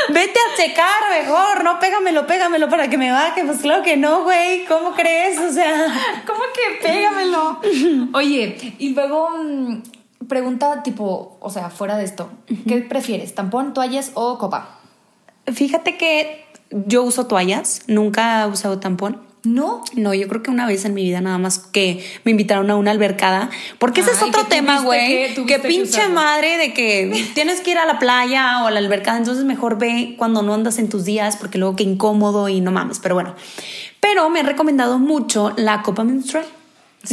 Vete a checar mejor, no pégamelo, pégamelo para que me baje. Pues claro que no, güey. ¿Cómo crees? O sea, ¿cómo que pégamelo? Oye, y luego mm, pregunta tipo, o sea, fuera de esto, ¿qué prefieres? ¿Tampón, toallas o copa? Fíjate que yo uso toallas, nunca he usado tampón. No. No, yo creo que una vez en mi vida nada más que me invitaron a una albercada. Porque ese es otro tema, güey. Que, pinche madre de que tienes que ir a la playa o a la albercada. Entonces mejor ve cuando no andas en tus días porque luego qué incómodo y no mames. Pero bueno. Pero me han recomendado mucho la copa menstrual.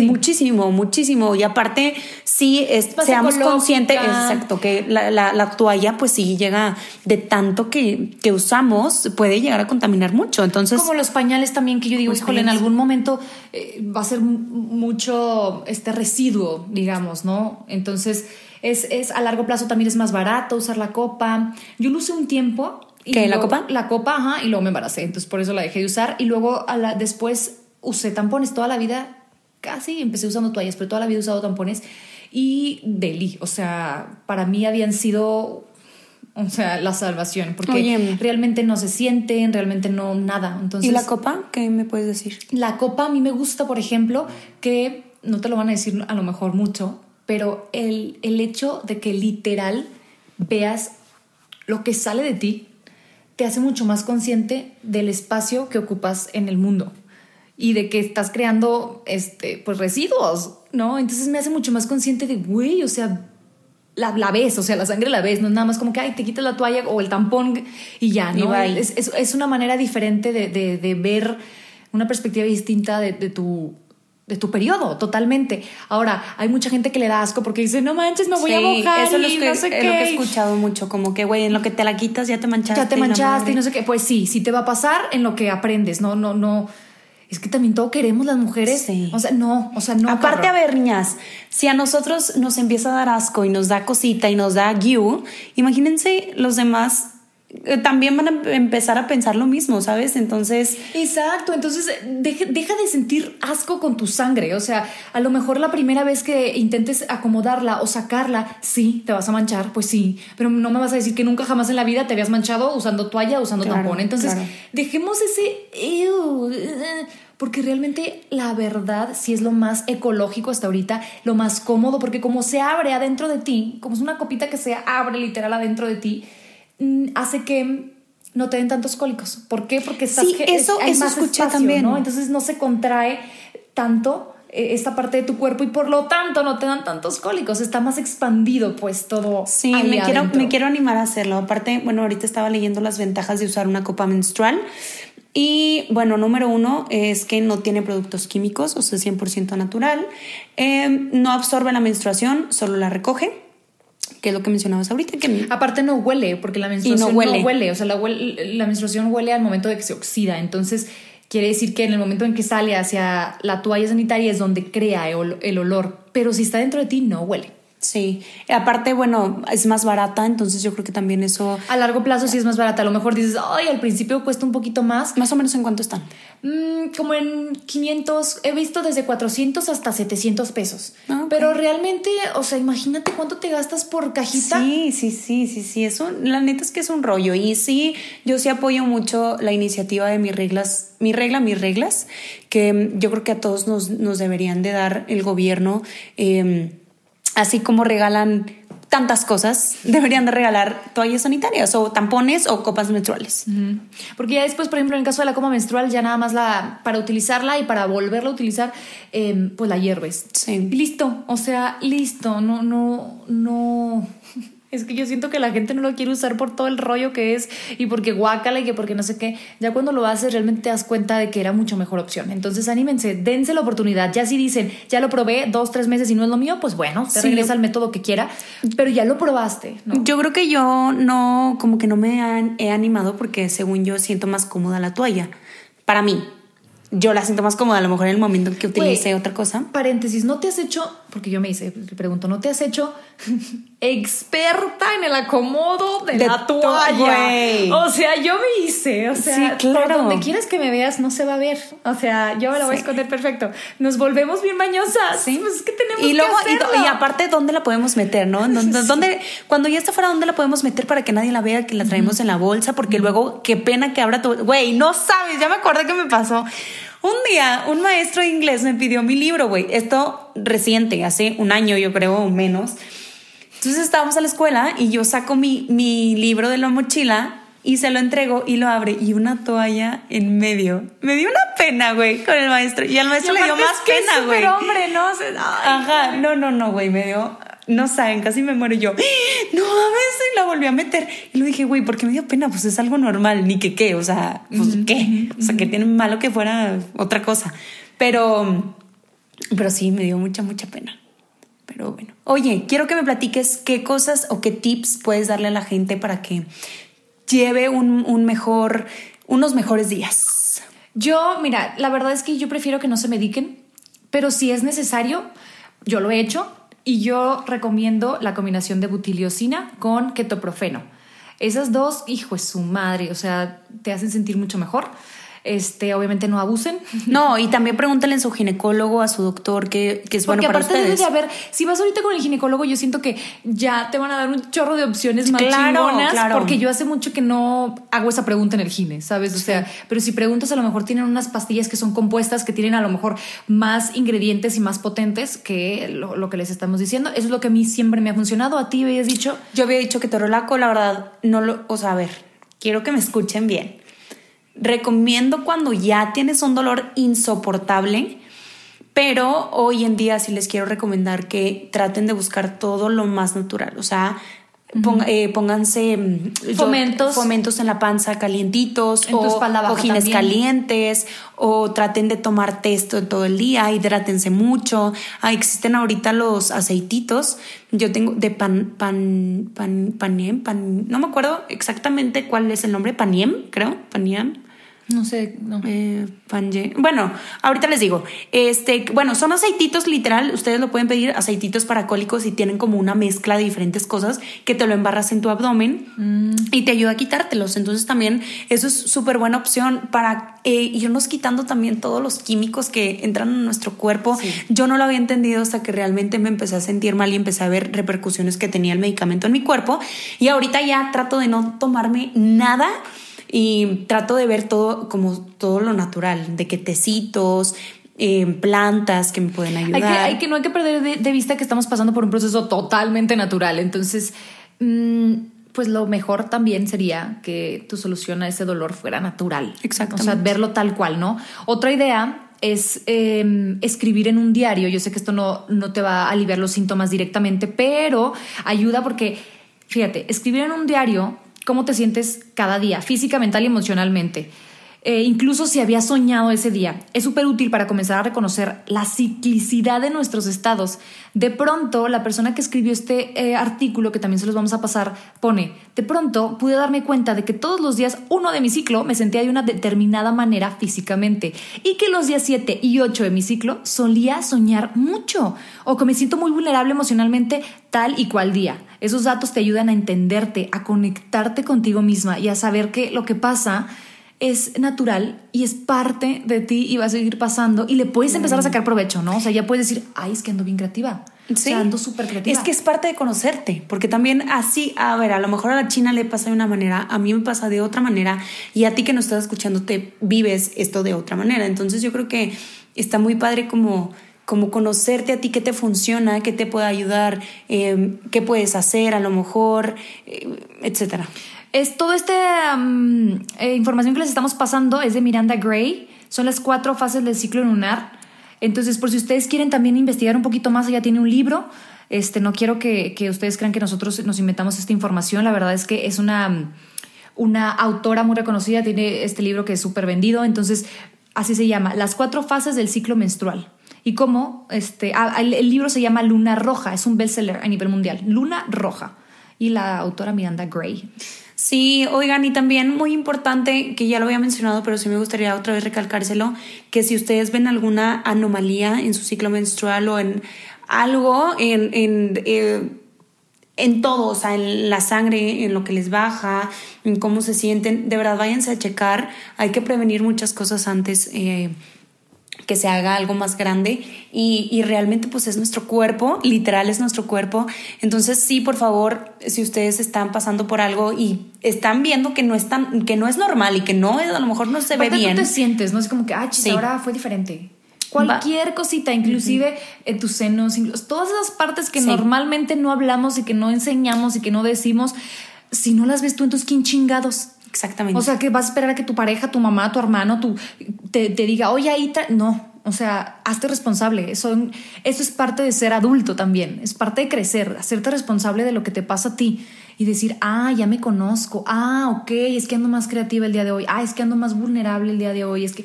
Muchísimo, muchísimo. Y aparte, sí, es, seamos conscientes, exacto, que la, la, toalla, pues sí llega de tanto que, que, usamos, puede llegar a contaminar mucho. Entonces. Como los pañales también, que yo digo, híjole, en algún momento eh, va a ser mucho este residuo, digamos, ¿no? Entonces, es, es a largo plazo también es más barato usar la copa. Yo lo usé un tiempo. Y ¿Qué? ¿La copa? La copa, ajá, y luego me embaracé, entonces por eso la dejé de usar. Y luego a la, después usé tampones toda la vida casi empecé usando toallas, pero toda la vida he usado tampones y deli, o sea, para mí habían sido o sea, la salvación, porque realmente no se sienten, realmente no nada. Entonces, ¿Y la copa? ¿Qué me puedes decir? La copa a mí me gusta, por ejemplo, que no te lo van a decir a lo mejor mucho, pero el, el hecho de que literal veas lo que sale de ti te hace mucho más consciente del espacio que ocupas en el mundo y de que estás creando este, pues residuos, ¿no? Entonces me hace mucho más consciente de, güey, o sea, la, la, ves, o sea, la sangre la ves, no es nada más como que, ay, te quitas la toalla o el tampón y ya, ¿no? es, es, una manera diferente de, de, ver una perspectiva distinta de, de, tu de tu periodo, totalmente. Ahora, hay mucha gente que le da asco porque dice, no manches, me voy a mojar. Eso es, lo que, no sé es lo que he escuchado mucho, como que, güey, en lo que te la quitas ya te manchaste. Ya te manchaste y no sé qué. Pues sí, sí te va a pasar en lo que aprendes, no, no, no es que también todo queremos las mujeres. O sea, no, o sea, no. Aparte, a ver, niñas, si a nosotros nos empieza a dar asco y nos da cosita y nos da guiu, imagínense los demás también van a empezar a pensar lo mismo, ¿sabes? Entonces... Exacto, entonces deja, de sentir asco con tu sangre, o sea, a lo mejor la primera vez que intentes acomodarla o sacarla, sí, te vas a manchar, pues sí, pero no me vas a decir que nunca jamás en la vida te habías manchado usando toalla, usando tampón, entonces dejemos ese... porque realmente la verdad sí es lo más ecológico hasta ahorita, lo más cómodo, porque como se abre adentro de ti, como es una copita que se abre literal adentro de ti, hace que no te den tantos cólicos. ¿Por qué? Porque estás sí, eso, hay eso más escuché también. ¿no? Entonces no se contrae tanto eh, esta parte de tu cuerpo y por lo tanto no te dan tantos cólicos. Está más expandido, pues todo. Sí, me quiero, me quiero animar a hacerlo. Aparte, bueno, ahorita estaba leyendo las ventajas de usar una copa menstrual. Y bueno, número uno es que no tiene productos químicos, o sea, 100% natural. Eh, no absorbe la menstruación, solo la recoge que es lo que mencionabas ahorita. Que... Aparte no huele, porque la menstruación no huele. o sea, la, la menstruación huele al momento de que se oxida, entonces quiere decir que en el momento en que sale hacia la toalla sanitaria es donde crea el olor, pero si está dentro de ti no huele. Sí, aparte, bueno, es más barata, entonces yo creo que también eso... A largo plazo sí es más barata, a lo mejor dices, ay, al principio cuesta un poquito más. Más o menos en cuánto están. Mm, como en 500, he visto desde 400 hasta 700 pesos. Ah, Pero realmente, o sea, imagínate cuánto te gastas por cajita. Sí, sí, sí, sí, sí, eso, la neta es que es un rollo. Y sí, yo sí apoyo mucho la iniciativa de mis reglas, mi regla, mis reglas, que yo creo que a todos nos, nos deberían de dar el gobierno. Eh, así como regalan tantas cosas, deberían de regalar toallas sanitarias o tampones o copas menstruales. Porque ya después, por ejemplo, en el caso de la copa menstrual, ya nada más la para utilizarla y para volverla a utilizar, em, pues la hierves. Sí. listo, o sea, listo, no, no, no es que yo siento que la gente no lo quiere usar por todo el rollo que es y porque guácala y que porque no sé qué. Ya cuando lo haces realmente te das cuenta de que era mucho mejor opción. Entonces anímense, dense la oportunidad. Ya si dicen, ya lo probé dos, tres meses y no es lo mío, pues bueno, te regresa al método que quiera, pero ya lo probaste. Yo creo que yo no, como que no me he animado porque según yo siento más cómoda la toalla. Para mí, yo la siento más cómoda a lo mejor en el momento en que utilice otra cosa. Paréntesis, ¿no te has hecho, porque yo me hice, pregunto, ¿no te has hecho experta en el acomodo de, la toalla? O sea, yo me hice, o sea, por donde quieres que me veas no se va a ver. O sea, yo me la voy a esconder perfecto. Nos volvemos bien mañosas. Sí, pues es que tenemos y luego, Y, aparte, ¿dónde la podemos meter, no? ¿Dónde, cuando ya está fuera, ¿dónde la podemos meter para que nadie la vea, que la traemos en la bolsa? Porque luego, qué pena que abra tu... Güey, no sabes, ya me acordé que me pasó. Un día, un maestro de inglés me pidió mi libro, güey. Esto reciente, hace un año, yo creo, o menos. Entonces estábamos a la escuela y yo saco mi, mi libro de la mochila y se lo entrego y lo abre y una toalla en medio. Me dio una pena, güey, con el maestro. Y al maestro le dio más pena, güey. hombre, ¿no? Ajá, no, no, no, güey, me dio no saben, casi me muero yo. No mames, y la volví a meter. Y lo dije, güey, ¿por qué me dio pena? Pues es algo normal, ni que qué, o sea, pues qué. O sea, que tiene malo que fuera otra cosa. Pero Pero sí, me dio mucha, mucha pena. Pero bueno. Oye, quiero que me platiques qué cosas o qué tips puedes darle a la gente para que lleve un, un mejor, unos mejores días. Yo, mira, la verdad es que yo prefiero que no se mediquen, pero si es necesario, yo lo he hecho y yo recomiendo la combinación de butiliocina con ketoprofeno. Esas dos, hijo es su madre, o sea, te hacen sentir mucho mejor. Este, obviamente no abusen. No, y también pregúntale a su ginecólogo, a su doctor, que, es bueno para aparte ustedes. de, a ver, si vas ahorita con el ginecólogo, yo siento que ya te van a dar un chorro de opciones más claro, porque yo hace mucho que no hago esa pregunta en el gine, ¿sabes? O sea, pero si preguntas, a lo mejor tienen unas pastillas que son compuestas, que tienen a lo mejor más ingredientes y más potentes que lo, que les estamos diciendo. Eso es lo que a mí siempre me ha funcionado. ¿A ti habías dicho? Yo había dicho que torolaco, la verdad, no lo... O sea, a ver, quiero que me escuchen bien recomiendo cuando ya tienes un dolor insoportable, pero hoy en día sí les quiero recomendar que traten de buscar todo lo más natural, o sea, eh, pónganse mm, fomentos. fomentos en la panza calientitos o cojines calientes o traten de tomar testo todo el día, hidrátense mucho. Ah, existen ahorita los aceititos. Yo tengo de pan, pan, pan, paniem, pan, no me acuerdo exactamente cuál es el nombre, paniem, creo, paniem no sé, no. Eh, bueno, ahorita les digo. Este, bueno, son aceititos literal. Ustedes lo pueden pedir aceititos para cólicos y tienen como una mezcla de diferentes cosas que te lo embarras en tu abdomen mm. y te ayuda a quitártelos. Entonces también eso es súper buena opción para eh, irnos quitando también todos los químicos que entran en nuestro cuerpo. Yo no lo había entendido hasta que realmente me empecé a sentir mal y empecé a ver repercusiones que tenía el medicamento en mi cuerpo. Y ahorita ya trato de no tomarme nada y trato de ver todo como todo lo natural, de que tecitos, eh, plantas que me pueden ayudar. Hay que, no hay que perder de, vista que estamos pasando por un proceso totalmente natural. Entonces, mm, pues lo mejor también sería que tu solución a ese dolor fuera natural. Exacto. O sea, verlo tal cual, ¿no? Otra idea es em, escribir en un diario. Yo sé que esto no, no te va a aliviar los síntomas directamente, pero ayuda porque, fíjate, escribir en un diario cómo te sientes cada día, física, mental y emocionalmente. Eh, incluso si había soñado ese día. Es súper útil para comenzar a reconocer la ciclicidad de nuestros estados. De pronto, la persona que escribió este eh, artículo, que también se los vamos a pasar, pone, de pronto pude darme cuenta de que todos los días uno de mi ciclo me sentía de una determinada manera físicamente y que los días 7 y 8 de mi ciclo solía soñar mucho o que me siento muy vulnerable emocionalmente tal y cual día. Esos datos te ayudan a entenderte, a conectarte contigo misma y a saber que lo que pasa es natural y es parte de ti y va a seguir pasando y le puedes empezar a sacar provecho, ¿no? O sea, ya puedes decir, ay, es que ando bien creativa. Sí. ando súper creativa. Es que es parte de conocerte, porque también así, a ver, a lo mejor a la China le pasa de una manera, a mí me pasa de otra manera y a ti que nos estás escuchando te vives esto de otra manera. Entonces yo creo que está muy padre como como conocerte a ti, qué te funciona, qué te puede ayudar, eh, qué puedes hacer a lo mejor, eh, etcétera. Es toda esta eh, información que les estamos pasando es de Miranda Gray. Son las cuatro fases del ciclo lunar. Entonces, por si ustedes quieren también investigar un poquito más, ella tiene un libro. Este, no quiero que, ustedes crean que nosotros nos inventamos esta información. La verdad es que es una, una autora muy reconocida. Tiene este libro que es súper vendido. Entonces, así se llama, Las cuatro fases del ciclo menstrual. Y cómo, este, ah, el libro se llama Luna Roja. Es un bestseller a nivel mundial. Luna Roja. Y la autora Miranda Gray. Sí, oigan, y también muy importante, que ya lo había mencionado, pero sí me gustaría otra vez recalcárselo, que si ustedes ven alguna anomalía en su ciclo menstrual o en algo, en, en, eh, en todo, o sea, en la sangre, en lo que les baja, en cómo se sienten, de verdad váyanse a checar, hay que prevenir muchas cosas antes. Eh, que se haga algo más grande y, realmente pues es nuestro cuerpo, literal es nuestro cuerpo. Entonces sí, por favor, si ustedes están pasando por algo y están viendo que no es tan, que no es normal y que no a lo mejor no se ve bien. Tú te sientes, no es como que, ah, chis, ahora fue diferente. Cualquier cosita, inclusive en tus senos, todas esas partes que normalmente no hablamos y que no enseñamos y que no decimos, si no las ves tú, entonces ¿quién chingados? Exactamente. O sea, que vas a esperar a que tu pareja, tu mamá, tu hermano, tu, te, diga, oye, ahí no. O sea, hazte responsable. Eso, eso es parte de ser adulto también. Es parte de crecer, hacerte responsable de lo que te pasa a ti y decir, ah, ya me conozco. Ah, ok, es que ando más creativa el día de hoy. Ah, es que ando más vulnerable el día de hoy. Es que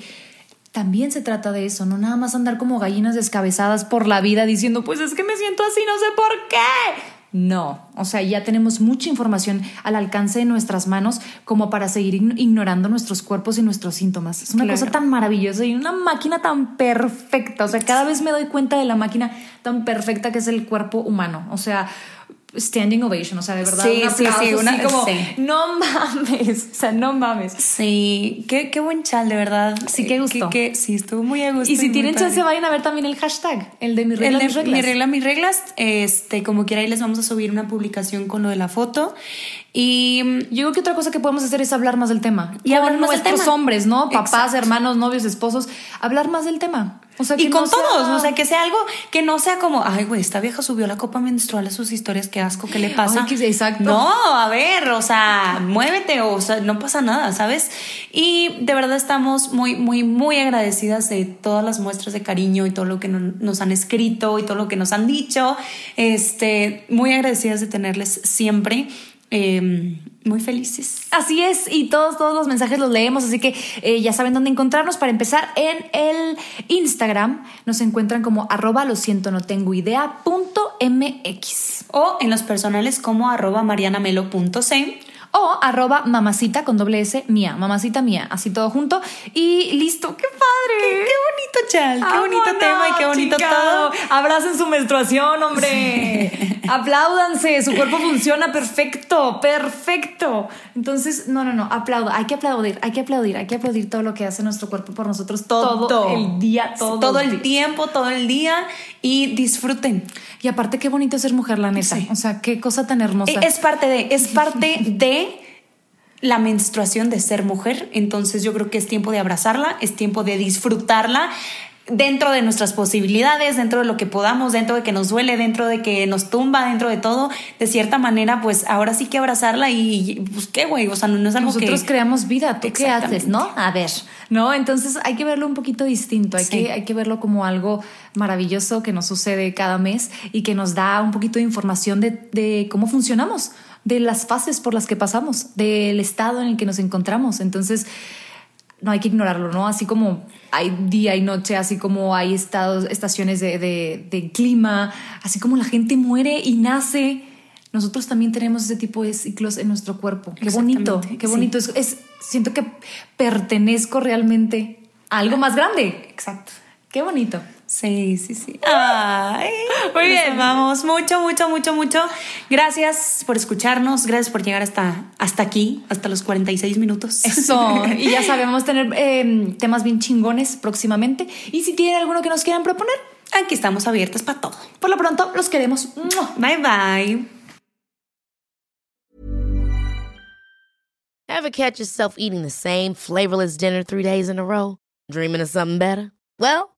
también se trata de eso, no nada más andar como gallinas descabezadas por la vida diciendo, pues es que me siento así, no sé por qué. No, o sea, ya tenemos mucha información al alcance de nuestras manos como para seguir ignorando nuestros cuerpos y nuestros síntomas. Es una cosa tan maravillosa y una máquina tan perfecta. O sea, cada vez me doy cuenta de la máquina tan perfecta que es el cuerpo humano. O sea, standing ovation, o sea, de verdad. Sí, sí, sí, una, como, no mames, o sea, no mames. Sí, qué, qué buen chal, de verdad. Sí, qué gusto. Que, sí, estuvo muy a gusto. Y si tienen chance, vayan a ver también el hashtag, el de mi regla, mis reglas. Mi regla, mis reglas. Este, como quiera, ahí les vamos a subir una publicación con lo de la foto. Y yo creo que otra cosa que podemos hacer es hablar más del tema. Y hablar más nuestros hombres, ¿no? Papás, hermanos, novios, esposos, hablar más del tema. O sea, y con todos, o sea, que sea algo que no sea como, ay, güey, esta vieja subió la copa menstrual a sus historias, qué asco, ¿qué le pasa? exacto. No, a ver, o sea, muévete, o sea, no pasa nada, ¿sabes? Y de verdad estamos muy, muy, muy agradecidas de todas las muestras de cariño y todo lo que nos han escrito y todo lo que nos han dicho. Este, muy agradecidas de tenerles siempre. Em, muy felices. Así es, y todos, todos los mensajes los leemos, así que eh, ya saben dónde encontrarnos. Para empezar, en el Instagram nos encuentran como arroba lo siento, no tengo idea punto mx. O en los personales como arroba marianamelo.c o arroba mamacita con doble S mía, mamacita mía, así todo junto y listo. ¡Qué padre! ¡Qué, bonito, Chal! ¡Qué bonito tema y qué bonito todo! Abracen su menstruación, hombre. Apláudanse, su cuerpo funciona perfecto, perfecto. Entonces, no, no, no, aplaudo. Hay que aplaudir, hay que aplaudir, hay que aplaudir todo lo que hace nuestro cuerpo por nosotros todo, el día, todo, todo el tiempo, todo el día y disfruten. Y aparte, qué bonito ser mujer, la neta. O sea, qué cosa tan hermosa. Es parte de, es parte de la menstruación de ser mujer. Entonces yo creo que es tiempo de abrazarla, es tiempo de disfrutarla dentro de nuestras posibilidades, dentro de lo que podamos, dentro de que nos duele, dentro de que nos tumba, dentro de todo, de cierta manera, pues ahora sí que abrazarla y pues qué güey, o sea, no, es algo Nosotros creamos vida, ¿tú qué haces, no? A ver, ¿no? Entonces hay que verlo un poquito distinto, hay, que, hay que verlo como algo maravilloso que nos sucede cada mes y que nos da un poquito de información de, de cómo funcionamos de las fases por las que pasamos, del estado en el que nos encontramos. Entonces, no hay que ignorarlo, ¿no? Así como hay día y noche, así como hay estados, estaciones de, de, clima, así como la gente muere y nace, nosotros también tenemos ese tipo de ciclos en nuestro cuerpo. Qué bonito, qué bonito. Es, siento que pertenezco realmente a algo más grande. Exacto. Qué bonito. Sí, sí, sí. Ay, muy bien. Vamos, mucho, mucho, mucho, mucho. Gracias por escucharnos, gracias por llegar hasta, hasta aquí, hasta los 46 minutos. Eso. y ya sabemos tener em, temas bien chingones próximamente. Y si tienen alguno que nos quieran proponer, aquí estamos abiertas para todo. Por lo pronto, los queremos. Bye, bye. Ever catch yourself eating the same flavorless dinner three days in a row? Dreaming of something better? Well,